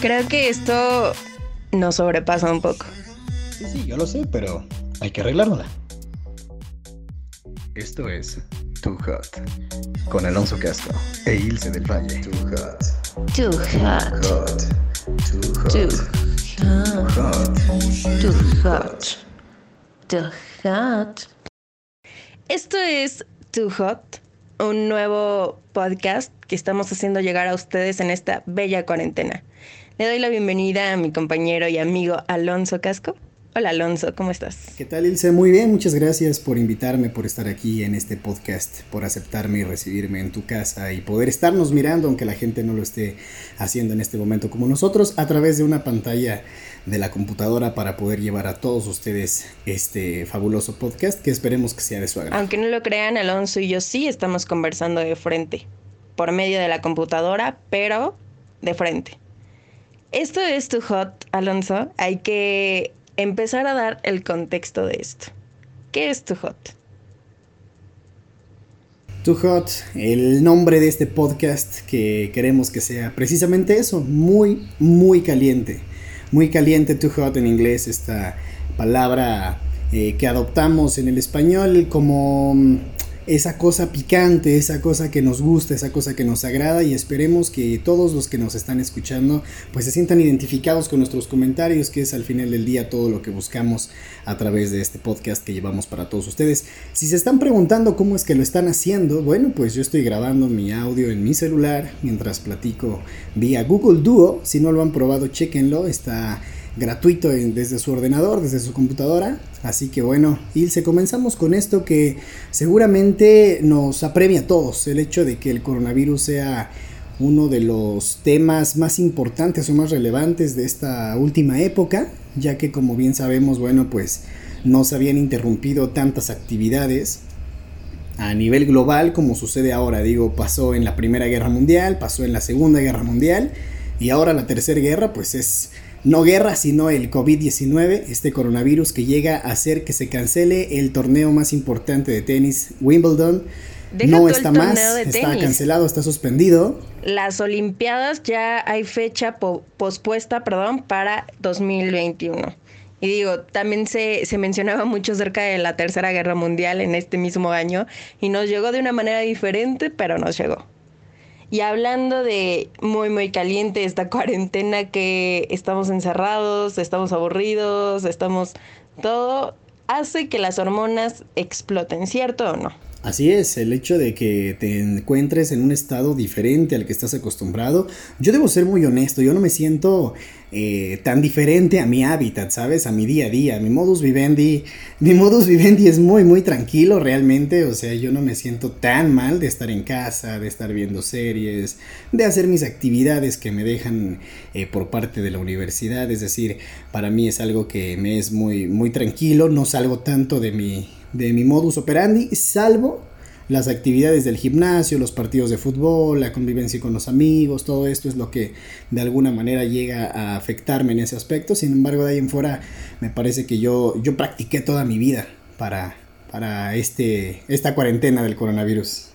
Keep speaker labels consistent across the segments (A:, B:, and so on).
A: Creo que esto nos sobrepasa un poco.
B: Sí, sí, yo lo sé, pero hay que arreglárnosla. Esto es Too Hot con Alonso Casco e Ilse del Valle. Too Hot.
A: Too hot.
B: Hot. Too
A: Too
B: hot.
A: hot.
B: Hot.
A: Too hot. Too hot. Esto es Too Hot, un nuevo podcast que estamos haciendo llegar a ustedes en esta bella cuarentena. Le doy la bienvenida a mi compañero y amigo Alonso Casco. Hola Alonso, ¿cómo estás?
C: ¿Qué tal, Ilse? Muy bien, muchas gracias por invitarme, por estar aquí en este podcast, por aceptarme y recibirme en tu casa y poder estarnos mirando, aunque la gente no lo esté haciendo en este momento como nosotros, a través de una pantalla de la computadora para poder llevar a todos ustedes este fabuloso podcast que esperemos que sea de su agrado.
A: Aunque no lo crean, Alonso y yo sí estamos conversando de frente, por medio de la computadora, pero de frente. Esto es Too Hot, Alonso. Hay que empezar a dar el contexto de esto. ¿Qué es Too Hot?
C: Too Hot, el nombre de este podcast que queremos que sea precisamente eso, muy, muy caliente. Muy caliente, Too Hot en inglés, esta palabra eh, que adoptamos en el español como mm, esa cosa picante, esa cosa que nos gusta, esa cosa que nos agrada y esperemos que todos los que nos están escuchando pues se sientan identificados con nuestros comentarios, que es al final del día todo lo que buscamos a través de este podcast que llevamos para todos ustedes. Si se están preguntando cómo es que lo están haciendo, bueno, pues yo estoy grabando mi audio en mi celular mientras platico vía Google Duo. Si no lo han probado, chequenlo, está gratuito desde su ordenador, desde su computadora. Así que bueno, Ilse, comenzamos con esto que seguramente nos apremia a todos, el hecho de que el coronavirus sea uno de los temas más importantes o más relevantes de esta última época, ya que como bien sabemos, bueno, pues no se habían interrumpido tantas actividades a nivel global como sucede ahora. Digo, pasó en la Primera Guerra Mundial, pasó en la Segunda Guerra Mundial y ahora la Tercera Guerra pues es no guerra sino el COVID-19, este coronavirus que llega a hacer que se cancele el torneo más importante de tenis, Wimbledon.
A: Deja
C: no está más, está cancelado, está suspendido.
A: Las Olimpiadas ya hay fecha po- pospuesta, perdón, para 2021. Y digo, también se, se mencionaba mucho acerca de la Tercera Guerra Mundial en este mismo año y nos llegó de una manera diferente, pero nos llegó. Y hablando de muy, muy caliente esta cuarentena que estamos encerrados, estamos aburridos, estamos... Todo hace que las hormonas exploten, ¿cierto o no?
C: Así es, el hecho de que te encuentres en un estado diferente al que estás acostumbrado. Yo debo ser muy honesto, yo no me siento eh, tan diferente a mi hábitat, ¿sabes? A mi día a día. Mi modus vivendi, mi modus vivendi es muy, muy tranquilo realmente. O sea, yo no me siento tan mal de estar en casa, de estar viendo series, de hacer mis actividades que me dejan eh, por parte de la universidad. Es decir, para mí es algo que me es muy, muy tranquilo. No salgo tanto de mi, de mi modus operandi, salvo las actividades del gimnasio, los partidos de fútbol, la convivencia con los amigos, todo esto es lo que de alguna manera llega a afectarme en ese aspecto. Sin embargo, de ahí en fuera me parece que yo, yo practiqué toda mi vida para, para este, esta cuarentena del coronavirus.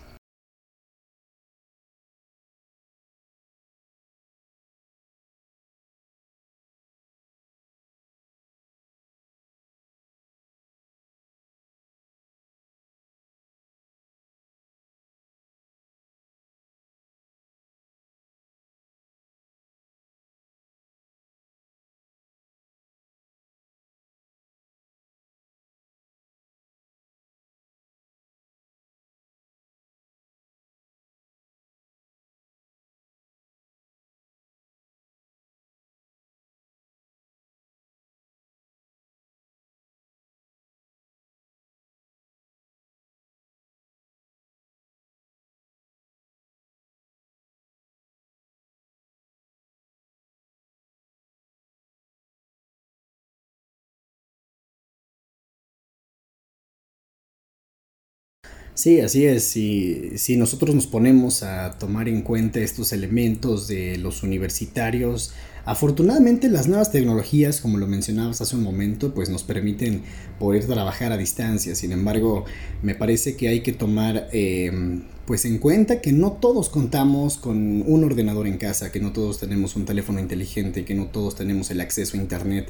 C: Sí, así es. Si, si nosotros nos ponemos a tomar en cuenta estos elementos de los universitarios, afortunadamente las nuevas tecnologías, como lo mencionabas hace un momento, pues nos permiten poder trabajar a distancia. Sin embargo, me parece que hay que tomar em, pues en cuenta que no todos contamos con un ordenador en casa, que no todos tenemos un teléfono inteligente, que no todos tenemos el acceso a internet.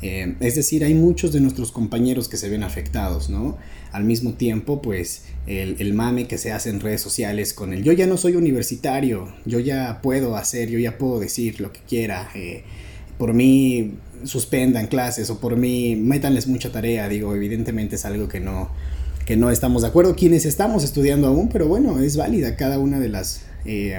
C: Eh, es decir, hay muchos de nuestros compañeros que se ven afectados, ¿no? Al mismo tiempo, pues el, mame que se hace en redes sociales con el yo ya no soy universitario, yo ya puedo hacer, yo ya puedo decir lo que quiera, eh, por mí suspendan clases o por mí métanles mucha tarea, digo, evidentemente es algo que no, que no estamos de acuerdo, quienes estamos estudiando aún, pero bueno, es válida cada una de las... Eh,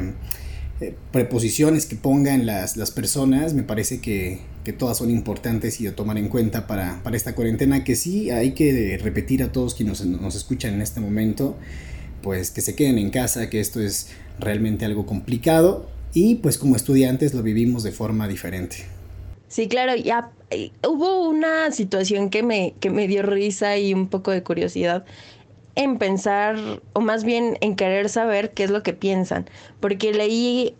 C: preposiciones que pongan las, las personas, me parece que, que, todas son importantes y de tomar en cuenta para, para, esta cuarentena, que sí hay que repetir a todos quienes nos, nos escuchan en este momento, pues que se queden en casa, que esto es realmente algo complicado y pues como estudiantes lo vivimos de forma diferente.
A: Sí, claro, ya hubo una situación que me, que me dio risa y un poco de curiosidad en pensar, o más bien en querer saber qué es lo que piensan, porque leí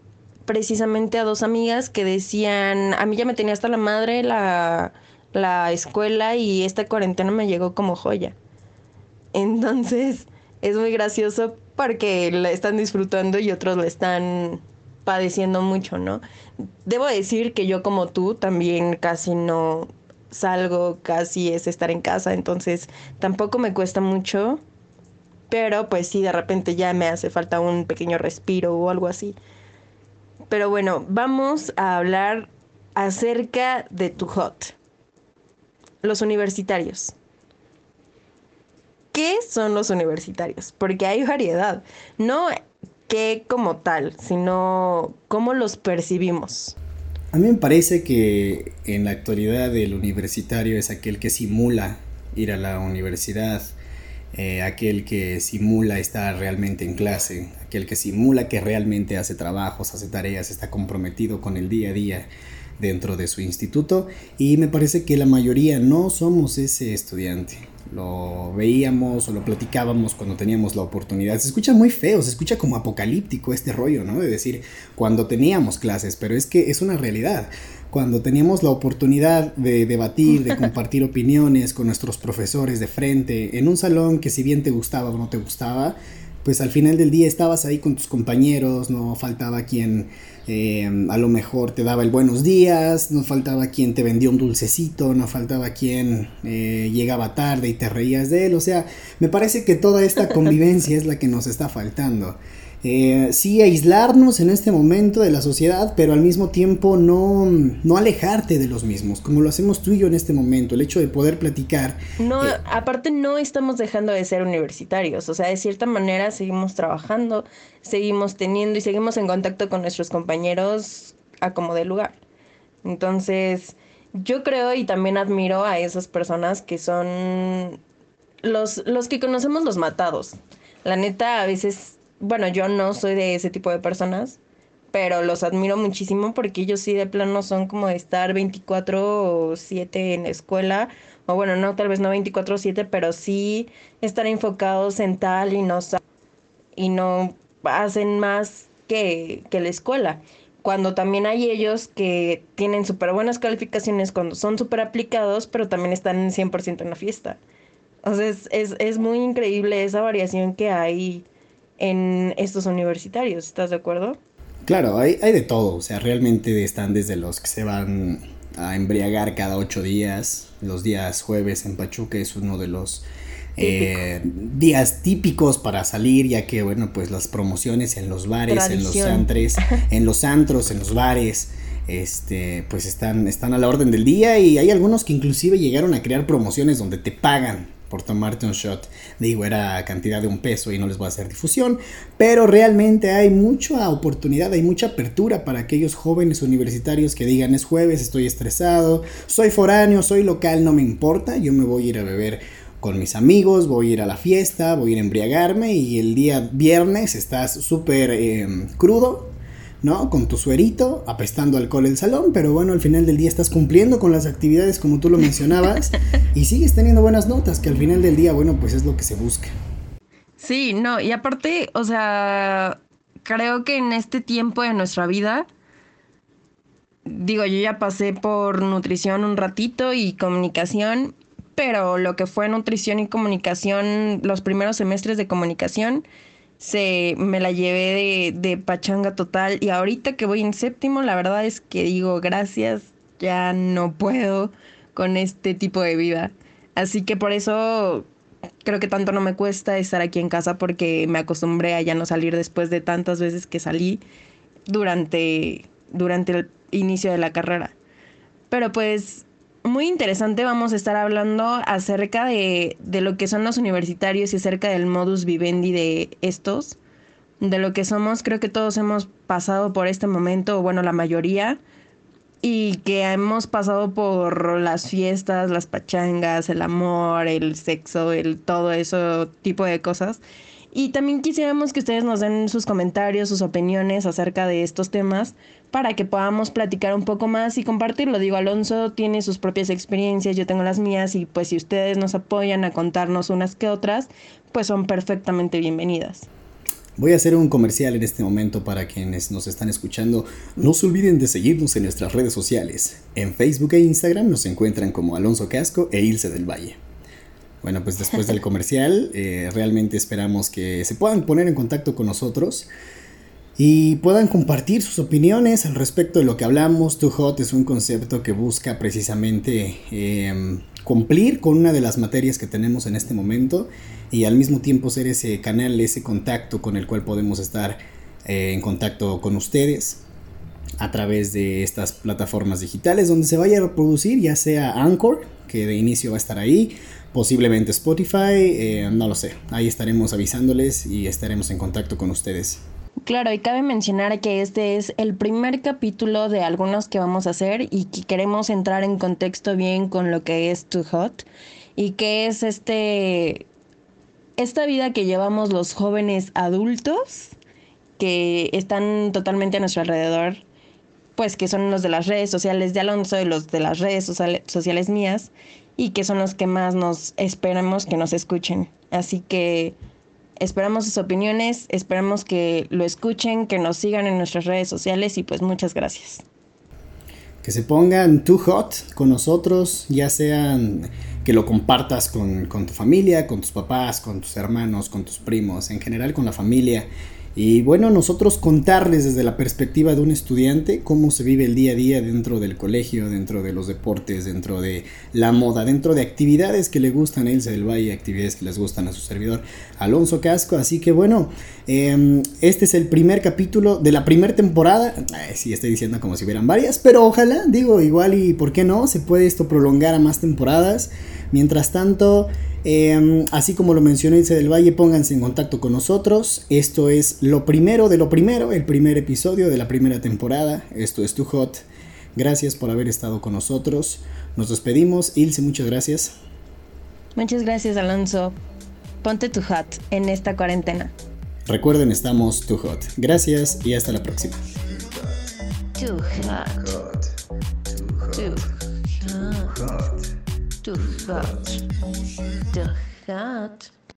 A: precisamente a dos amigas que decían, a mí ya me tenía hasta la madre la, la escuela y esta cuarentena me llegó como joya. Entonces, es muy gracioso porque la están disfrutando y otros la están padeciendo mucho, ¿no? Debo decir que yo como tú también casi no salgo, casi es estar en casa, entonces tampoco me cuesta mucho pero pues sí, de repente ya me hace falta un pequeño respiro o algo así. Pero bueno, vamos a hablar acerca de tu hot. Los universitarios. ¿Qué son los universitarios? Porque hay variedad. No qué como tal, sino cómo los percibimos.
C: A mí me parece que en la actualidad el universitario es aquel que simula ir a la universidad, eh, aquel que simula estar realmente en clase, aquel que simula que realmente hace trabajos, hace tareas, está comprometido con el día a día dentro de su instituto y me parece que la mayoría no somos ese estudiante. Lo veíamos o lo platicábamos cuando teníamos la oportunidad. Se escucha muy feo, se escucha como apocalíptico este rollo, ¿no? De decir cuando teníamos clases, pero es que es una realidad cuando teníamos la oportunidad de debatir, de compartir opiniones con nuestros profesores de frente, en un salón que si bien te gustaba o no te gustaba, pues al final del día estabas ahí con tus compañeros, no faltaba quien eh, a lo mejor te daba el buenos días, no faltaba quien te vendía un dulcecito, no faltaba quien eh, llegaba tarde y te reías de él, o sea, me parece que toda esta convivencia es la que nos está faltando eh, sí aislarnos en este momento de la sociedad, pero al mismo tiempo no, no alejarte de los mismos, como lo hacemos tú y yo en este momento, el hecho de poder platicar.
A: No, eh, aparte no estamos dejando de ser universitarios, o sea, de cierta manera seguimos trabajando, seguimos teniendo y seguimos en contacto con nuestros compañeros a como de lugar. Entonces, yo creo y también admiro a esas personas que son los, los que conocemos los matados. La neta, a veces bueno, yo no soy de ese tipo de personas, pero los admiro muchísimo porque ellos sí de plano son como de estar 24 o 7 en la escuela, o bueno, no, tal vez no 24 o 7, pero sí estar enfocados en tal y no, y no hacen más que, que la escuela. Cuando también hay ellos que tienen súper buenas calificaciones, cuando son súper aplicados, pero también están 100% en la fiesta. O sea, es, es, es muy increíble esa variación que hay en estos universitarios, ¿estás de acuerdo?
C: Claro, hay, hay de todo, o sea, realmente están desde los que se van a embriagar cada ocho días, los días jueves en Pachuca es uno de los eh, días típicos para salir, ya que, bueno, pues las promociones en los bares, en los antres, en los antros, en los bares, este, pues están, están a la orden del día y hay algunos que inclusive llegaron a crear promociones donde te pagan por tomarte un shot. Digo, era cantidad de un peso y no les voy a hacer difusión, pero realmente hay mucha oportunidad, hay mucha apertura para aquellos jóvenes universitarios que digan es jueves, estoy estresado, soy foráneo, soy local, no me importa, yo me voy a ir a beber con mis amigos, voy a ir a la fiesta, voy a ir a embriagarme y el día viernes estás súper em, crudo, ¿no? Con tu suerito, apestando alcohol el salón, pero bueno, al final del día estás cumpliendo con las actividades como tú lo mencionabas y sigues teniendo buenas notas, que al final del día, bueno, pues es lo que se busca.
A: Sí, no, y aparte, o sea, creo que en este tiempo de nuestra vida, digo, yo ya pasé por nutrición un ratito y comunicación, pero lo que fue nutrición y comunicación, los primeros semestres de comunicación, se me la llevé de, de pachanga total y ahorita que voy en séptimo, la verdad es que digo, gracias, ya no puedo con este tipo de vida. Así que por eso creo que tanto no me cuesta estar aquí en casa porque me acostumbré a ya no salir después de tantas veces que salí durante, durante el inicio de la carrera. Pero pues muy interesante vamos a estar hablando acerca de, de lo que son los universitarios y acerca del modus vivendi de estos, de lo que somos. Creo que todos hemos pasado por este momento, bueno, la mayoría, y que hemos pasado por las fiestas, las pachangas, el amor, el sexo, el todo eso tipo de cosas. Y también quisiéramos que ustedes nos den sus comentarios, sus opiniones acerca de estos temas para que podamos platicar un poco más y compartirlo. Digo, Alonso tiene sus propias experiencias, yo tengo las mías y pues si ustedes nos apoyan a contarnos unas que otras, pues son perfectamente bienvenidas.
C: Voy a hacer un comercial en este momento para quienes nos están escuchando. No se olviden de seguirnos en nuestras redes sociales. En Facebook e Instagram nos encuentran como Alonso Casco e Ilse del Valle. Bueno, pues después del comercial, eh, realmente esperamos que se puedan poner en contacto con nosotros y puedan compartir sus opiniones al respecto de lo que hablamos. Too Hot es un concepto que busca precisamente em, cumplir con una de las materias que tenemos en este momento y al mismo tiempo ser ese canal, ese contacto con el cual podemos estar eh, en contacto con ustedes a través de estas plataformas digitales donde se vaya a reproducir, ya sea Anchor, que de inicio va a estar ahí, posiblemente Spotify, eh, no lo sé, ahí estaremos avisándoles y estaremos en contacto con ustedes.
A: Claro, y cabe mencionar que este es el primer capítulo de algunos que vamos a hacer y que queremos entrar en contexto bien con lo que es Too Hot y que es este esta vida que llevamos los jóvenes adultos que están totalmente a nuestro alrededor, pues que son los de las redes sociales de Alonso y los de las redes sociales mías, y que son los que más nos esperamos que nos escuchen. Así que esperamos sus opiniones, esperamos que lo escuchen, que nos sigan en nuestras redes sociales y pues muchas gracias.
C: Que se pongan too hot con nosotros, ya sean que lo compartas con, con, tu familia, con tus papás, con tus hermanos, con tus primos, en general con la familia. Y bueno, nosotros contarles desde la perspectiva de un estudiante cómo se vive el día a día dentro del colegio, dentro de los deportes, dentro de la moda, dentro de actividades que le gustan a Elsa del Valle, actividades que les gustan a su servidor Alonso Casco. Así que bueno, em, este es el primer capítulo de la primera temporada. Ay, sí, estoy diciendo como si hubieran varias, pero ojalá, digo, igual y por qué no, se puede esto prolongar a más temporadas. Mientras tanto, em, así como lo mencionó Ilse del Valle, pónganse en contacto con nosotros. Esto es lo primero de lo primero, el primer episodio de la primera temporada. Esto es Too Hot. Gracias por haber estado con nosotros. Nos despedimos. Ilse, muchas gracias.
A: Muchas gracias, Alonso. Ponte Too Hot en esta cuarentena.
C: Recuerden, estamos Too Hot. Gracias y hasta la próxima.
A: Too Hot. Too Hot. Too hot. Too hot.